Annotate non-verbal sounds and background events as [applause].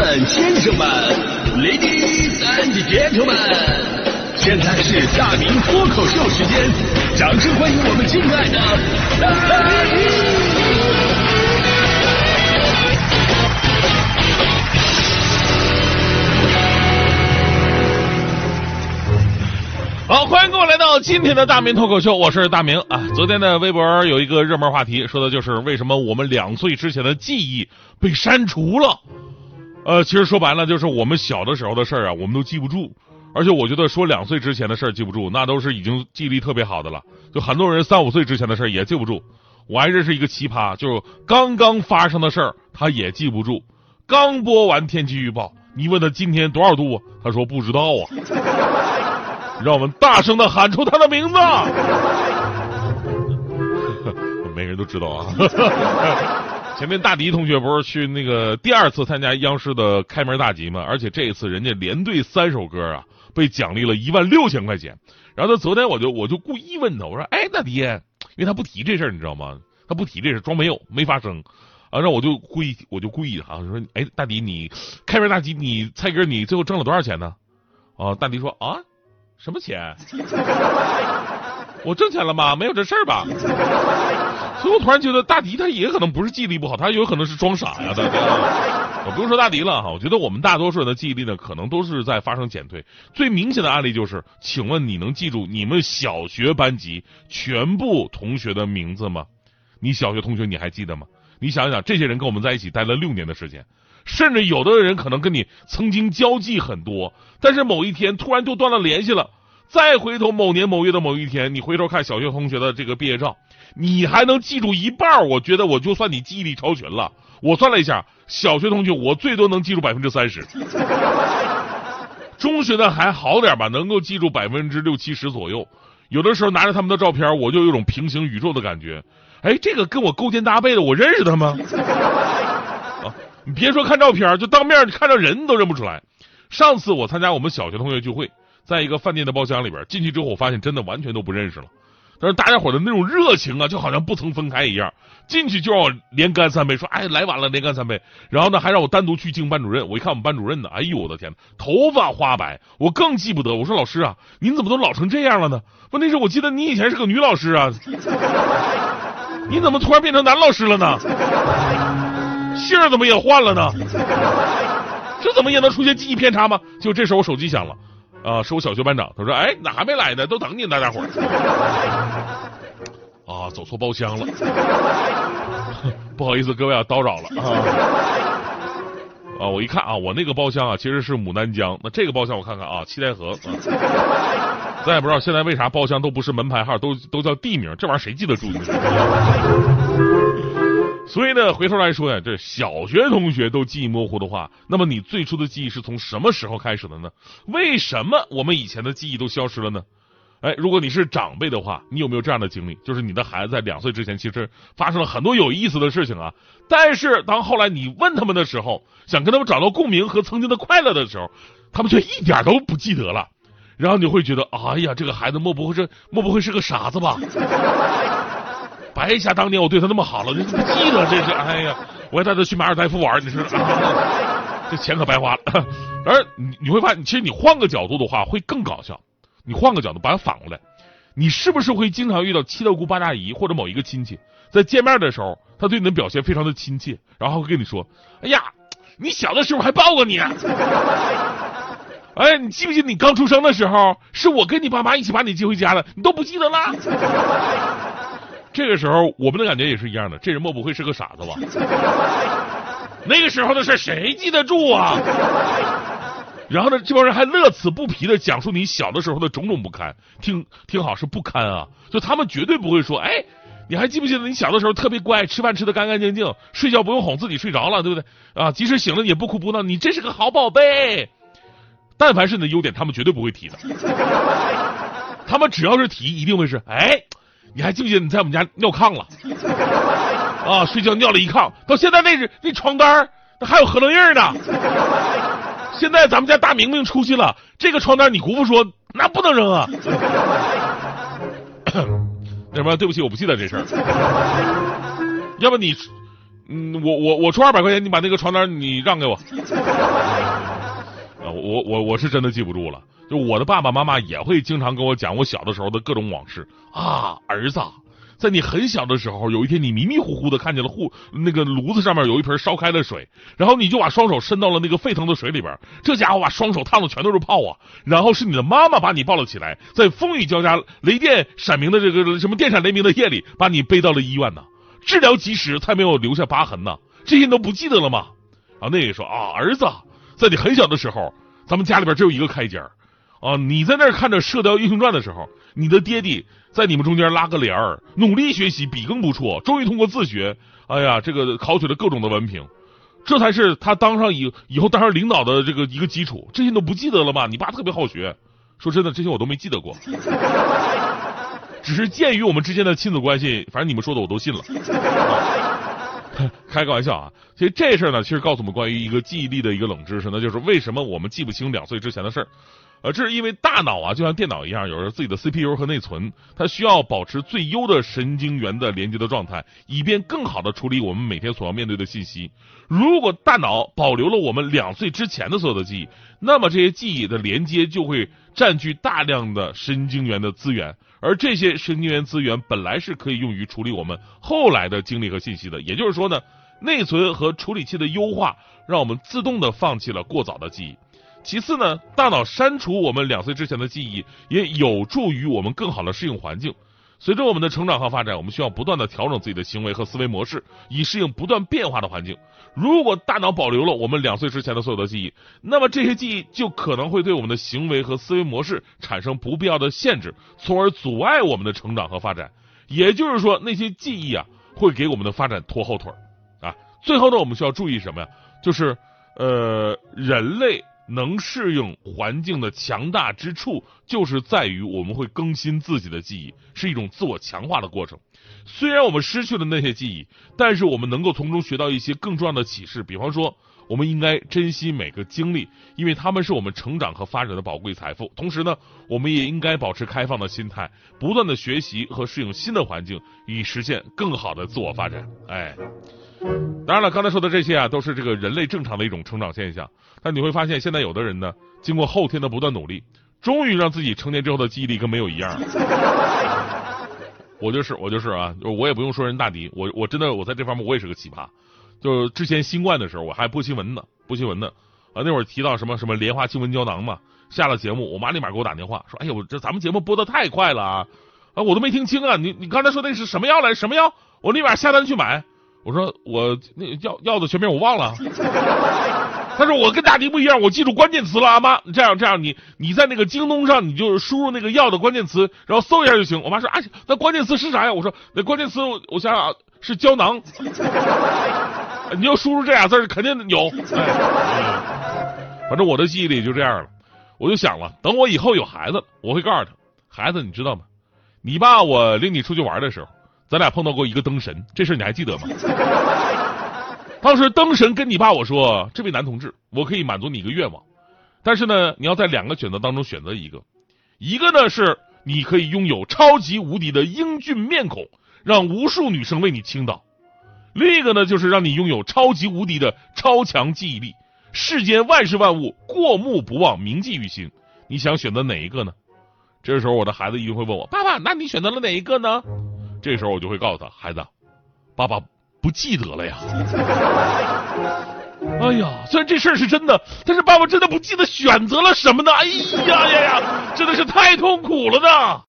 们、先生们，Ladies and gentlemen，现在是大明脱口秀时间，掌声欢迎我们敬爱的大明！好，欢迎各位来到今天的大明脱口秀，我是大明啊。昨天的微博有一个热门话题，说的就是为什么我们两岁之前的记忆被删除了。呃，其实说白了，就是我们小的时候的事儿啊，我们都记不住。而且我觉得说两岁之前的事儿记不住，那都是已经记忆力特别好的了。就很多人三五岁之前的事儿也记不住。我还认识一个奇葩，就是刚刚发生的事儿他也记不住。刚播完天气预报，你问他今天多少度，他说不知道啊。让我们大声的喊出他的名字。[laughs] 每个人都知道啊。前面大迪同学不是去那个第二次参加央视的开门大吉嘛？而且这一次人家连对三首歌啊，被奖励了一万六千块钱。然后他昨天我就我就故意问他，我说：“哎，大迪，因为他不提这事，你知道吗？他不提这事，装没有，没发生。啊，然后我就故意我就故意哈，说：哎，大迪，你开门大吉，你蔡哥，你最后挣了多少钱呢？啊，大迪说：啊。”什么钱？[laughs] 我挣钱了吗？没有这事儿吧？所以我突然觉得大迪他也可能不是记忆力不好，他有可能是装傻呀。大迪我不用说大迪了哈，我觉得我们大多数人的记忆力呢，可能都是在发生减退。最明显的案例就是，请问你能记住你们小学班级全部同学的名字吗？你小学同学你还记得吗？你想想，这些人跟我们在一起待了六年的时间。甚至有的人可能跟你曾经交际很多，但是某一天突然就断了联系了。再回头某年某月的某一天，你回头看小学同学的这个毕业照，你还能记住一半我觉得我就算你记忆力超群了。我算了一下，小学同学我最多能记住百分之三十，中学的还好点吧，能够记住百分之六七十左右。有的时候拿着他们的照片，我就有种平行宇宙的感觉。哎，这个跟我勾肩搭背的，我认识他吗？[laughs] 啊你别说看照片，就当面看着人都认不出来。上次我参加我们小学同学聚会，在一个饭店的包厢里边，进去之后我发现真的完全都不认识了。但是大家伙的那种热情啊，就好像不曾分开一样。进去就要连干三杯，说哎来晚了连干三杯。然后呢还让我单独去敬班主任。我一看我们班主任呢，哎呦我的天，头发花白，我更记不得。我说老师啊，您怎么都老成这样了呢？问题是我记得你以前是个女老师啊，你怎么突然变成男老师了呢？姓怎么也换了呢？这怎么也能出现记忆偏差吗？就这时候我手机响了，啊，是我小学班长，他说：“哎，咋还没来呢？都等你呢，大家伙儿。[laughs] ”啊，走错包厢了，[laughs] 不好意思，各位啊，叨扰了啊。啊，我一看啊，我那个包厢啊，其实是牡丹江，那这个包厢我看看啊，七台河。咱也不知道现在为啥包厢都不是门牌号，都都叫地名，这玩意儿谁记得住？所以呢，回头来说呀，这小学同学都记忆模糊的话，那么你最初的记忆是从什么时候开始的呢？为什么我们以前的记忆都消失了呢？哎，如果你是长辈的话，你有没有这样的经历？就是你的孩子在两岁之前，其实发生了很多有意思的事情啊。但是当后来你问他们的时候，想跟他们找到共鸣和曾经的快乐的时候，他们却一点都不记得了。然后你会觉得，哎呀，这个孩子莫不会是莫不会是个傻子吧？白瞎当年我对他那么好了，你不记得这是？哎呀，我还带他去马尔代夫玩，你说 [laughs] 这钱可白花了。而你你会发现，其实你换个角度的话会更搞笑。你换个角度把它反过来，你是不是会经常遇到七大姑八大姨或者某一个亲戚，在见面的时候，他对你的表现非常的亲切，然后会跟你说：“哎呀，你小的时候还抱过你。”哎，你记不记得你刚出生的时候，是我跟你爸妈一起把你接回家的，你都不记得了？这个时候，我们的感觉也是一样的。这人莫不会是个傻子吧？那个时候的事谁记得住啊？然后呢，这帮人还乐此不疲的讲述你小的时候的种种不堪。听听好，是不堪啊！就他们绝对不会说，哎，你还记不记得你小的时候特别乖，吃饭吃的干干净净，睡觉不用哄自己睡着了，对不对？啊，即使醒了也不哭不闹，你真是个好宝贝。但凡是你的优点，他们绝对不会提的。他们只要是提，一定会是，哎。你还记不记得你在我们家尿炕了？啊，睡觉尿了一炕，到现在那是那床单那还有合楞印呢。现在咱们家大明明出去了，这个床单你姑父说那不能扔啊。[coughs] 那什么，对不起，我不记得这事儿。要不你，嗯，我我我出二百块钱，你把那个床单你让给我。啊，我我我是真的记不住了。就我的爸爸妈妈也会经常跟我讲我小的时候的各种往事啊，儿子，在你很小的时候，有一天你迷迷糊糊的看见了户那个炉子上面有一盆烧开的水，然后你就把双手伸到了那个沸腾的水里边，这家伙把双手烫的全都是泡啊，然后是你的妈妈把你抱了起来，在风雨交加、雷电闪鸣的这个什么电闪雷鸣的夜里，把你背到了医院呢，治疗及时才没有留下疤痕呢，这些你都不记得了吗？然后那个说啊，儿子，在你很小的时候，咱们家里边只有一个开间啊，你在那儿看着《射雕英雄传》的时候，你的爹地在你们中间拉个帘儿，努力学习，笔耕不辍，终于通过自学，哎呀，这个考取了各种的文凭，这才是他当上以以后当上领导的这个一个基础。这些都不记得了吗？你爸特别好学，说真的，这些我都没记得过。只是鉴于我们之间的亲子关系，反正你们说的我都信了。[laughs] 开个玩笑啊！其实这事儿呢，其实告诉我们关于一个记忆力的一个冷知识，那就是为什么我们记不清两岁之前的事儿。呃，这是因为大脑啊，就像电脑一样，有着自己的 CPU 和内存，它需要保持最优的神经元的连接的状态，以便更好的处理我们每天所要面对的信息。如果大脑保留了我们两岁之前的所有的记忆，那么这些记忆的连接就会占据大量的神经元的资源，而这些神经元资源本来是可以用于处理我们后来的经历和信息的。也就是说呢，内存和处理器的优化，让我们自动的放弃了过早的记忆。其次呢，大脑删除我们两岁之前的记忆，也有助于我们更好的适应环境。随着我们的成长和发展，我们需要不断的调整自己的行为和思维模式，以适应不断变化的环境。如果大脑保留了我们两岁之前的所有的记忆，那么这些记忆就可能会对我们的行为和思维模式产生不必要的限制，从而阻碍我们的成长和发展。也就是说，那些记忆啊，会给我们的发展拖后腿啊。最后呢，我们需要注意什么呀？就是呃，人类。能适应环境的强大之处，就是在于我们会更新自己的记忆，是一种自我强化的过程。虽然我们失去了那些记忆，但是我们能够从中学到一些更重要的启示。比方说，我们应该珍惜每个经历，因为他们是我们成长和发展的宝贵财富。同时呢，我们也应该保持开放的心态，不断的学习和适应新的环境，以实现更好的自我发展。哎。当然了，刚才说的这些啊，都是这个人类正常的一种成长现象。但你会发现，现在有的人呢，经过后天的不断努力，终于让自己成年之后的记忆力跟没有一样。[laughs] 我就是，我就是啊，我也不用说人大迪，我我真的我在这方面我也是个奇葩。就之前新冠的时候，我还播新闻呢，播新闻呢啊，那会儿提到什么什么莲花清瘟胶囊嘛，下了节目，我妈立马给我打电话说：“哎呀，我这咱们节目播的太快了啊，啊，我都没听清啊，你你刚才说那是什么药来？什么药？我立马下单去买。”我说我那药药的全名我忘了，[laughs] 他说我跟大迪不一样，我记住关键词了，阿妈，这样这样，你你在那个京东上，你就输入那个药的关键词，然后搜一下就行。我妈说啊，那关键词是啥呀？我说那关键词我我想想是胶囊，[laughs] 你要输入这俩字肯定有。反正我的记忆力就这样了，我就想了，等我以后有孩子，我会告诉他，孩子你知道吗？你爸我领你出去玩的时候。咱俩碰到过一个灯神，这事你还记得吗？[laughs] 当时灯神跟你爸我说：“这位男同志，我可以满足你一个愿望，但是呢，你要在两个选择当中选择一个，一个呢是你可以拥有超级无敌的英俊面孔，让无数女生为你倾倒；另一个呢就是让你拥有超级无敌的超强记忆力，世间万事万物过目不忘，铭记于心。你想选择哪一个呢？”这时候我的孩子一定会问我：“爸爸，那你选择了哪一个呢？”这时候我就会告诉他，孩子，爸爸不记得了呀。哎呀，虽然这事儿是真的，但是爸爸真的不记得选择了什么呢？哎呀呀呀，真的是太痛苦了呢。